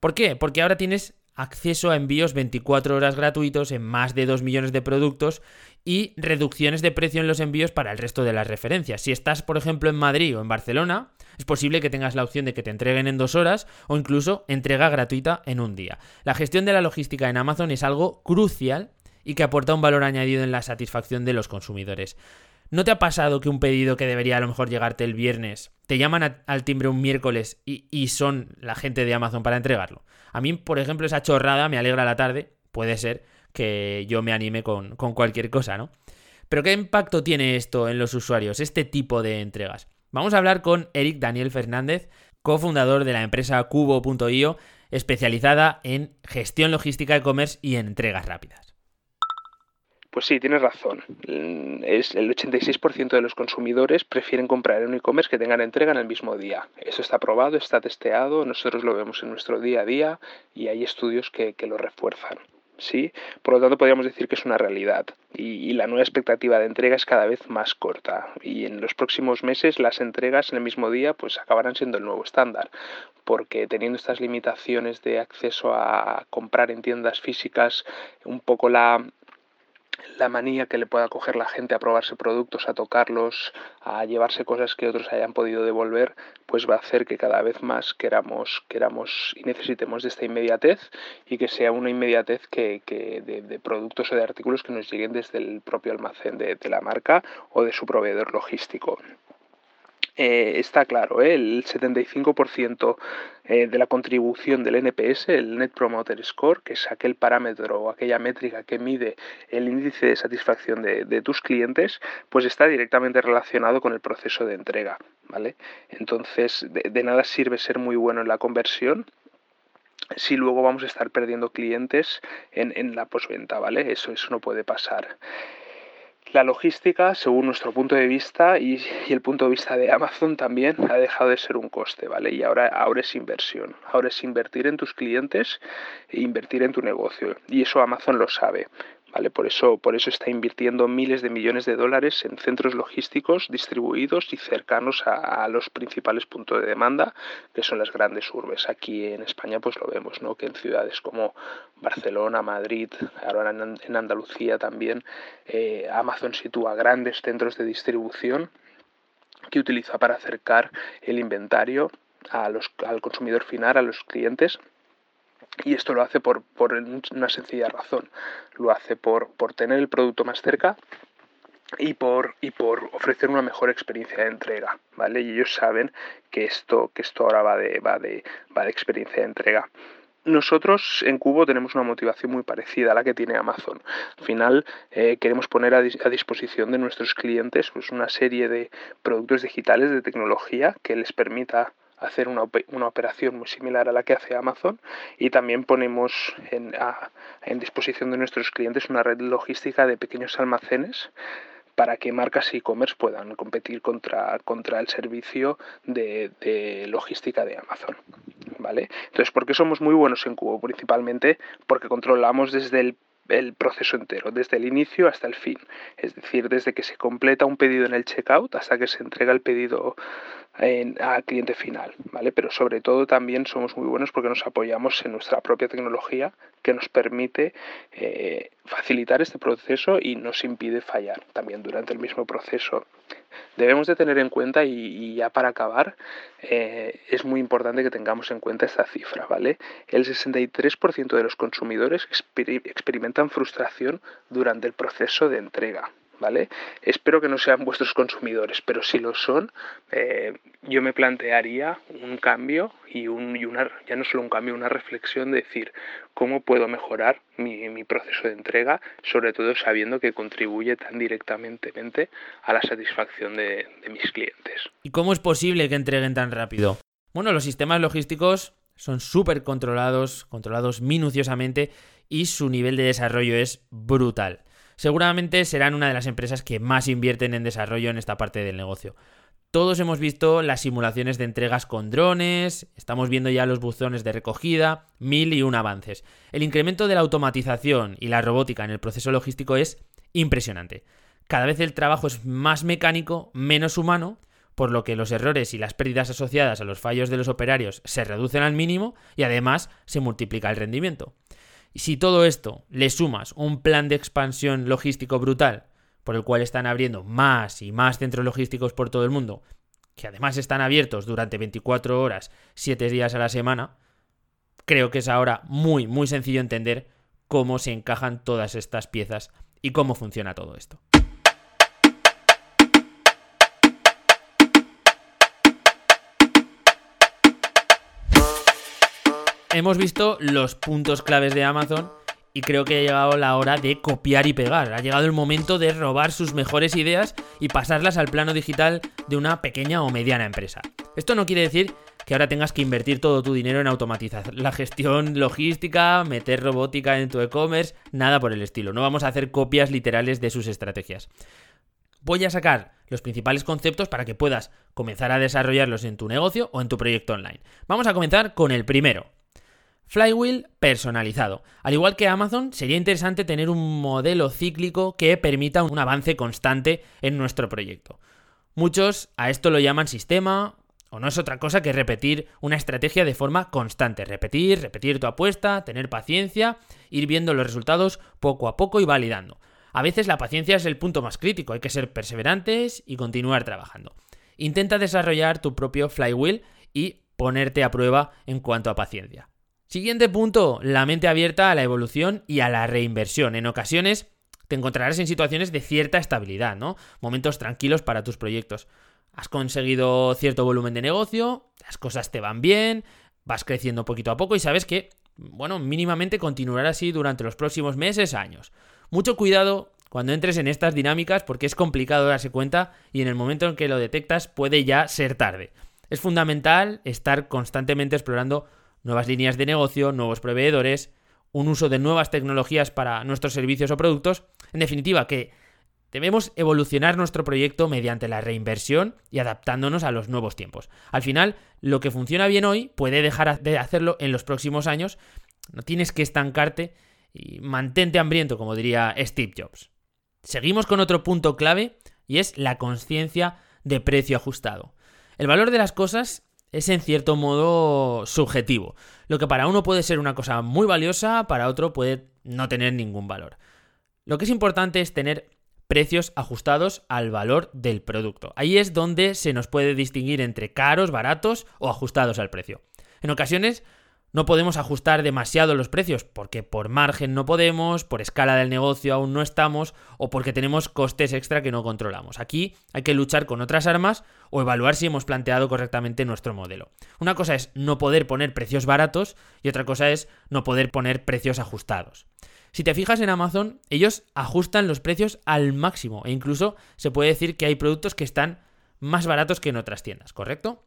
¿Por qué? Porque ahora tienes acceso a envíos 24 horas gratuitos en más de 2 millones de productos y reducciones de precio en los envíos para el resto de las referencias. Si estás, por ejemplo, en Madrid o en Barcelona, es posible que tengas la opción de que te entreguen en dos horas o incluso entrega gratuita en un día. La gestión de la logística en Amazon es algo crucial y que aporta un valor añadido en la satisfacción de los consumidores. ¿No te ha pasado que un pedido que debería a lo mejor llegarte el viernes, te llaman al timbre un miércoles y, son la gente de Amazon para entregarlo? A mí, por ejemplo, esa chorrada me alegra la tarde, puede ser que yo me anime con, con cualquier cosa, ¿no? Pero ¿qué impacto tiene esto en los usuarios, este tipo de entregas? Vamos a hablar con Eric Daniel Fernández, cofundador de la empresa Cubo.io, especializada en gestión logística de e-commerce y en entregas rápidas. Pues sí, tienes razón. Es el 86% de los consumidores prefieren comprar en un e-commerce que tengan entrega en el mismo día. Eso está probado, está testeado, nosotros lo vemos en nuestro día a día y hay estudios que, lo refuerzan. ¿Sí? Por lo tanto, podríamos decir que es una realidad. Y, la nueva expectativa de entrega es cada vez más corta. Y en los próximos meses las entregas en el mismo día pues acabarán siendo el nuevo estándar. Porque teniendo estas limitaciones de acceso a comprar en tiendas físicas, un poco la, la manía que le pueda coger la gente a probarse productos, a tocarlos, a llevarse cosas que otros hayan podido devolver, pues va a hacer que cada vez más queramos, queramos y necesitemos de esta inmediatez y que sea una inmediatez que, de, productos o de artículos que nos lleguen desde el propio almacén de la marca o de su proveedor logístico. Eh, está claro, ¿eh? el 75% eh, de la contribución del NPS, el Net Promoter Score, que es aquel parámetro o aquella métrica que mide el índice de satisfacción de, tus clientes, pues está directamente relacionado con el proceso de entrega. ¿vale? Entonces, de nada sirve ser muy bueno en la conversión si luego vamos a estar perdiendo clientes en, en la posventa, ¿vale? Eso, eso no puede pasar. La logística, según nuestro punto de vista y, el punto de vista de Amazon también, ha dejado de ser un coste, ¿vale? Y ahora, ahora es inversión. Ahora es invertir en tus clientes e invertir en tu negocio. Y eso Amazon lo sabe. ¿Vale? Por eso, por eso está invirtiendo miles de millones de dólares en centros logísticos distribuidos y cercanos a, los principales puntos de demanda, que son las grandes urbes. Aquí en España pues lo vemos, ¿no? que en ciudades como Barcelona, Madrid, ahora en Andalucía también, eh, Amazon sitúa grandes centros de distribución que utiliza para acercar el inventario a los, al consumidor final, a los clientes, y esto lo hace por, por una sencilla razón. Lo hace por, por tener el producto más cerca y por, y por ofrecer una mejor experiencia de entrega, ¿vale? Y ellos saben que esto, que esto ahora va de, va, de, va de experiencia de entrega. Nosotros en Cubo tenemos una motivación muy parecida a la que tiene Amazon. Al final eh, queremos poner a, a, disposición de nuestros clientes pues, una serie de productos digitales de tecnología que les permita hacer una, una, operación muy similar a la que hace Amazon y también ponemos en, en disposición de nuestros clientes una red logística de pequeños almacenes para que marcas e-commerce puedan competir contra, contra el servicio de, de, logística de Amazon. ¿Vale? Entonces, ¿por qué somos muy buenos en Cubo? Principalmente porque controlamos desde el el proceso entero, desde el inicio hasta el fin. Es decir, desde que se completa un pedido en el checkout hasta que se entrega el pedido al cliente final, ¿vale? Pero sobre todo también somos muy buenos porque nos apoyamos en nuestra propia tecnología que nos permite eh, facilitar este proceso y nos impide fallar también durante el mismo proceso. Debemos de tener en cuenta, y, ya para acabar, eh, es muy importante que tengamos en cuenta esta cifra, ¿vale? El 63% de los consumidores experimentan frustración durante el proceso de entrega. ¿Vale? Espero que no sean vuestros consumidores, pero si lo son, eh, yo me plantearía un cambio y, un, una, ya no solo un cambio, una reflexión de decir cómo puedo mejorar mi, mi proceso de entrega, sobre todo sabiendo que contribuye tan directamente a la satisfacción de, de mis clientes. ¿Y cómo es posible que entreguen tan rápido? Bueno, los sistemas logísticos son súper controlados, controlados minuciosamente y su nivel de desarrollo es brutal seguramente serán una de las empresas que más invierten en desarrollo en esta parte del negocio. Todos hemos visto las simulaciones de entregas con drones, estamos viendo ya los buzones de recogida, mil y un avances. El incremento de la automatización y la robótica en el proceso logístico es impresionante. Cada vez el trabajo es más mecánico, menos humano, por lo que los errores y las pérdidas asociadas a los fallos de los operarios se reducen al mínimo y además se multiplica el rendimiento. Si todo esto le sumas un plan de expansión logístico brutal, por el cual están abriendo más y más centros logísticos por todo el mundo, que además están abiertos durante 24 horas, 7 días a la semana, creo que es ahora muy, muy sencillo entender cómo se encajan todas estas piezas y cómo funciona todo esto. Hemos visto los puntos claves de Amazon y creo que ha llegado la hora de copiar y pegar. Ha llegado el momento de robar sus mejores ideas y pasarlas al plano digital de una pequeña o mediana empresa. Esto no quiere decir que ahora tengas que invertir todo tu dinero en automatizar la gestión logística, meter robótica en tu e-commerce, nada por el estilo. No vamos a hacer copias literales de sus estrategias. Voy a sacar los principales conceptos para que puedas comenzar a desarrollarlos en tu negocio o en tu proyecto online. Vamos a comenzar con el primero, Flywheel personalizado. Al igual que Amazon, sería interesante tener un modelo cíclico que permita un avance constante en nuestro proyecto. Muchos a esto lo llaman sistema, o no es otra cosa que repetir una estrategia de forma constante. Repetir, repetir tu apuesta, tener paciencia, ir viendo los resultados poco a poco y validando. A veces la paciencia es el punto más crítico, hay que ser perseverantes y continuar trabajando. Intenta desarrollar tu propio flywheel y ponerte a prueba en cuanto a paciencia. Siguiente punto, la mente abierta a la evolución y a la reinversión. En ocasiones te encontrarás en situaciones de cierta estabilidad, ¿no? Momentos tranquilos para tus proyectos. Has conseguido cierto volumen de negocio, las cosas te van bien, vas creciendo poquito a poco y sabes que, bueno, mínimamente continuará así durante los próximos meses, años. Mucho cuidado cuando entres en estas dinámicas porque es complicado darse cuenta y en el momento en que lo detectas puede ya ser tarde. Es fundamental estar constantemente explorando nuevas líneas de negocio, nuevos proveedores, un uso de nuevas tecnologías para nuestros servicios o productos. En definitiva, que debemos evolucionar nuestro proyecto mediante la reinversión y adaptándonos a los nuevos tiempos. Al final, lo que funciona bien hoy puede dejar de hacerlo en los próximos años. No tienes que estancarte y mantente hambriento, como diría Steve Jobs. Seguimos con otro punto clave y es la conciencia de precio ajustado. El valor de las cosas es en cierto modo subjetivo. Lo que para uno puede ser una cosa muy valiosa, para otro puede no tener ningún valor. Lo que es importante es tener precios ajustados al valor del producto. Ahí es donde se nos puede distinguir entre caros, baratos o ajustados al precio. En ocasiones no podemos ajustar demasiado los precios porque por margen no podemos, por escala del negocio aún no estamos o porque tenemos costes extra que no controlamos. Aquí hay que luchar con otras armas o evaluar si hemos planteado correctamente nuestro modelo. Una cosa es no poder poner precios baratos y otra cosa es no poder poner precios ajustados. Si te fijas en Amazon, ellos ajustan los precios al máximo e incluso se puede decir que hay productos que están más baratos que en otras tiendas, ¿correcto?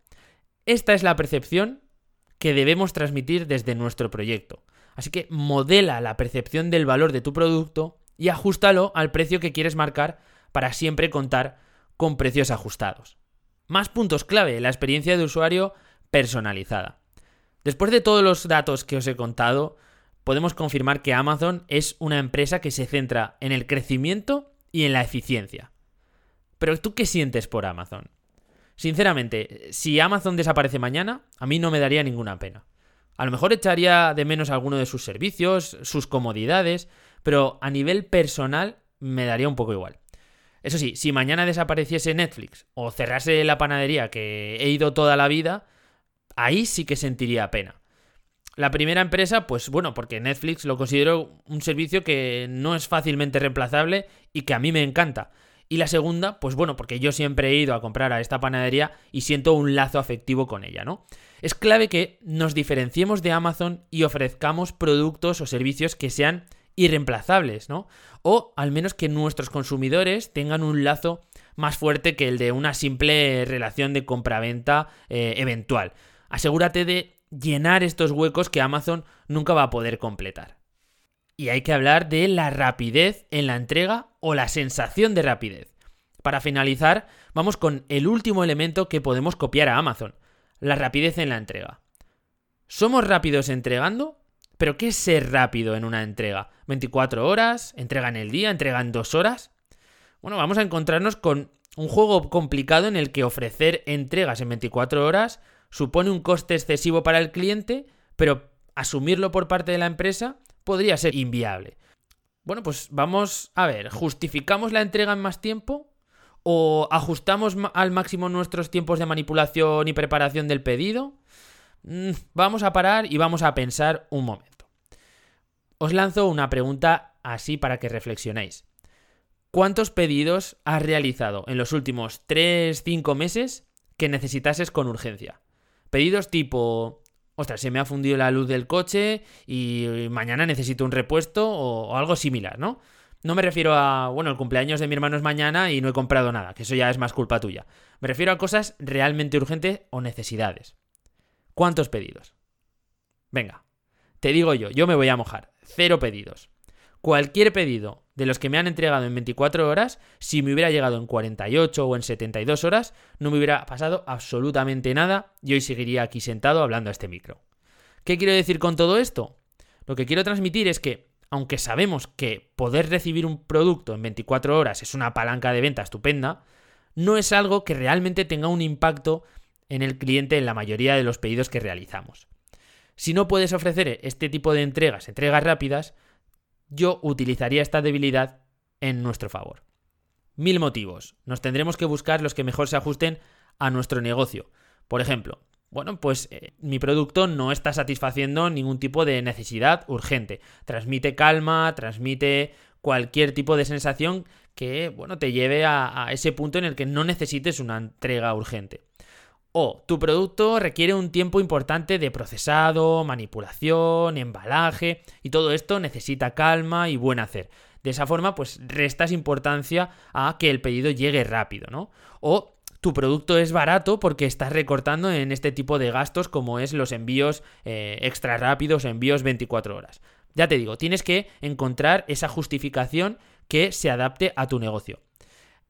Esta es la percepción que debemos transmitir desde nuestro proyecto. Así que modela la percepción del valor de tu producto y ajustalo al precio que quieres marcar para siempre contar con precios ajustados. Más puntos clave, la experiencia de usuario personalizada. Después de todos los datos que os he contado, podemos confirmar que Amazon es una empresa que se centra en el crecimiento y en la eficiencia. Pero tú qué sientes por Amazon? Sinceramente, si Amazon desaparece mañana, a mí no me daría ninguna pena. A lo mejor echaría de menos alguno de sus servicios, sus comodidades, pero a nivel personal me daría un poco igual. Eso sí, si mañana desapareciese Netflix o cerrase la panadería que he ido toda la vida, ahí sí que sentiría pena. La primera empresa, pues bueno, porque Netflix lo considero un servicio que no es fácilmente reemplazable y que a mí me encanta. Y la segunda, pues bueno, porque yo siempre he ido a comprar a esta panadería y siento un lazo afectivo con ella, ¿no? Es clave que nos diferenciemos de Amazon y ofrezcamos productos o servicios que sean irreemplazables, ¿no? O al menos que nuestros consumidores tengan un lazo más fuerte que el de una simple relación de compra-venta eh, eventual. Asegúrate de llenar estos huecos que Amazon nunca va a poder completar. Y hay que hablar de la rapidez en la entrega o la sensación de rapidez. Para finalizar, vamos con el último elemento que podemos copiar a Amazon, la rapidez en la entrega. ¿Somos rápidos entregando? ¿Pero qué es ser rápido en una entrega? ¿24 horas? ¿Entrega en el día? ¿Entrega en dos horas? Bueno, vamos a encontrarnos con un juego complicado en el que ofrecer entregas en 24 horas supone un coste excesivo para el cliente, pero asumirlo por parte de la empresa podría ser inviable. Bueno, pues vamos a ver, ¿justificamos la entrega en más tiempo? ¿O ajustamos al máximo nuestros tiempos de manipulación y preparación del pedido? Mm, vamos a parar y vamos a pensar un momento. Os lanzo una pregunta así para que reflexionéis. ¿Cuántos pedidos has realizado en los últimos 3-5 meses que necesitases con urgencia? Pedidos tipo ostras, se me ha fundido la luz del coche y mañana necesito un repuesto o, algo similar, ¿no? No me refiero a, bueno, el cumpleaños de mi hermano es mañana y no he comprado nada, que eso ya es más culpa tuya. Me refiero a cosas realmente urgentes o necesidades. ¿Cuántos pedidos? Venga, te digo yo, yo me voy a mojar. Cero pedidos. Cualquier pedido de los que me han entregado en 24 horas, si me hubiera llegado en 48 o en 72 horas, no me hubiera pasado absolutamente nada y hoy seguiría aquí sentado hablando a este micro. ¿Qué quiero decir con todo esto? Lo que quiero transmitir es que, aunque sabemos que poder recibir un producto en 24 horas es una palanca de venta estupenda, no es algo que realmente tenga un impacto en el cliente en la mayoría de los pedidos que realizamos. Si no puedes ofrecer este tipo de entregas, entregas rápidas, yo utilizaría esta debilidad en nuestro favor. Mil motivos. Nos tendremos que buscar los que mejor se ajusten a nuestro negocio. Por ejemplo, bueno, pues eh, mi producto no está satisfaciendo ningún tipo de necesidad urgente. Transmite calma, transmite cualquier tipo de sensación que, bueno, te lleve a ese punto en el que no necesites una entrega urgente. O tu producto requiere un tiempo importante de procesado, manipulación, embalaje y todo esto necesita calma y buen hacer. De esa forma, pues restas importancia a que el pedido llegue rápido, ¿no? O tu producto es barato porque estás recortando en este tipo de gastos como es los envíos eh, extra rápidos, envíos 24 horas. Ya te digo, tienes que encontrar esa justificación que se adapte a tu negocio.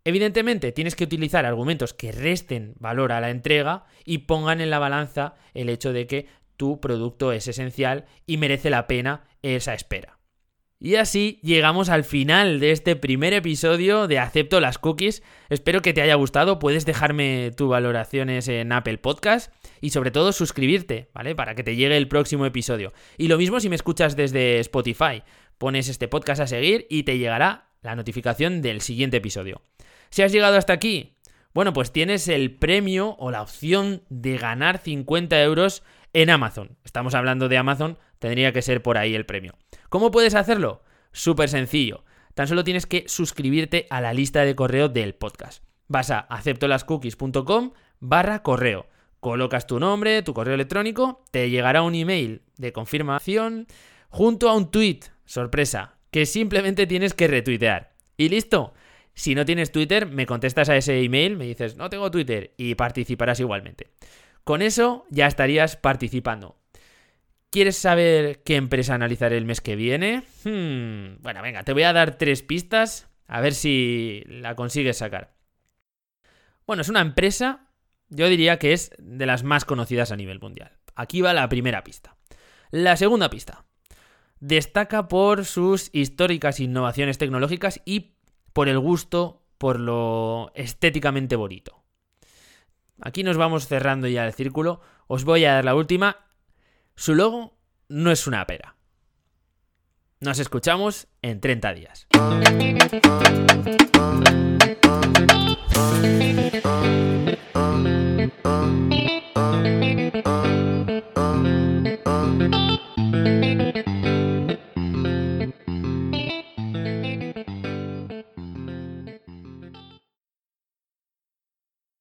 Evidentemente, tienes que utilizar argumentos que resten valor a la entrega y pongan en la balanza el hecho de que tu producto es esencial y merece la pena esa espera. Y así llegamos al final de este primer episodio de Acepto las Cookies. Espero que te haya gustado. Puedes dejarme tus valoraciones en Apple Podcast y sobre todo suscribirte, ¿vale? Para que te llegue el próximo episodio. Y lo mismo si me escuchas desde Spotify. Pones este podcast a seguir y te llegará la notificación del siguiente episodio. Si has llegado hasta aquí, bueno, pues tienes el premio o la opción de ganar 50 euros en Amazon. Estamos hablando de Amazon, tendría que ser por ahí el premio. ¿Cómo puedes hacerlo? Súper sencillo. Tan solo tienes que suscribirte a la lista de correo del podcast. Vas a aceptolascookies.com barra correo. Colocas tu nombre, tu correo electrónico, te llegará un email de confirmación junto a un tweet, sorpresa, que simplemente tienes que retuitear. Y listo. Si no tienes Twitter, me contestas a ese email, me dices, no tengo Twitter, y participarás igualmente. Con eso ya estarías participando. ¿Quieres saber qué empresa analizar el mes que viene? Hmm, bueno, venga, te voy a dar tres pistas a ver si la consigues sacar. Bueno, es una empresa, yo diría que es de las más conocidas a nivel mundial. Aquí va la primera pista. La segunda pista. Destaca por sus históricas innovaciones tecnológicas y por el gusto, por lo estéticamente bonito. Aquí nos vamos cerrando ya el círculo. Os voy a dar la última su logo no es una pera. Nos escuchamos en 30 días.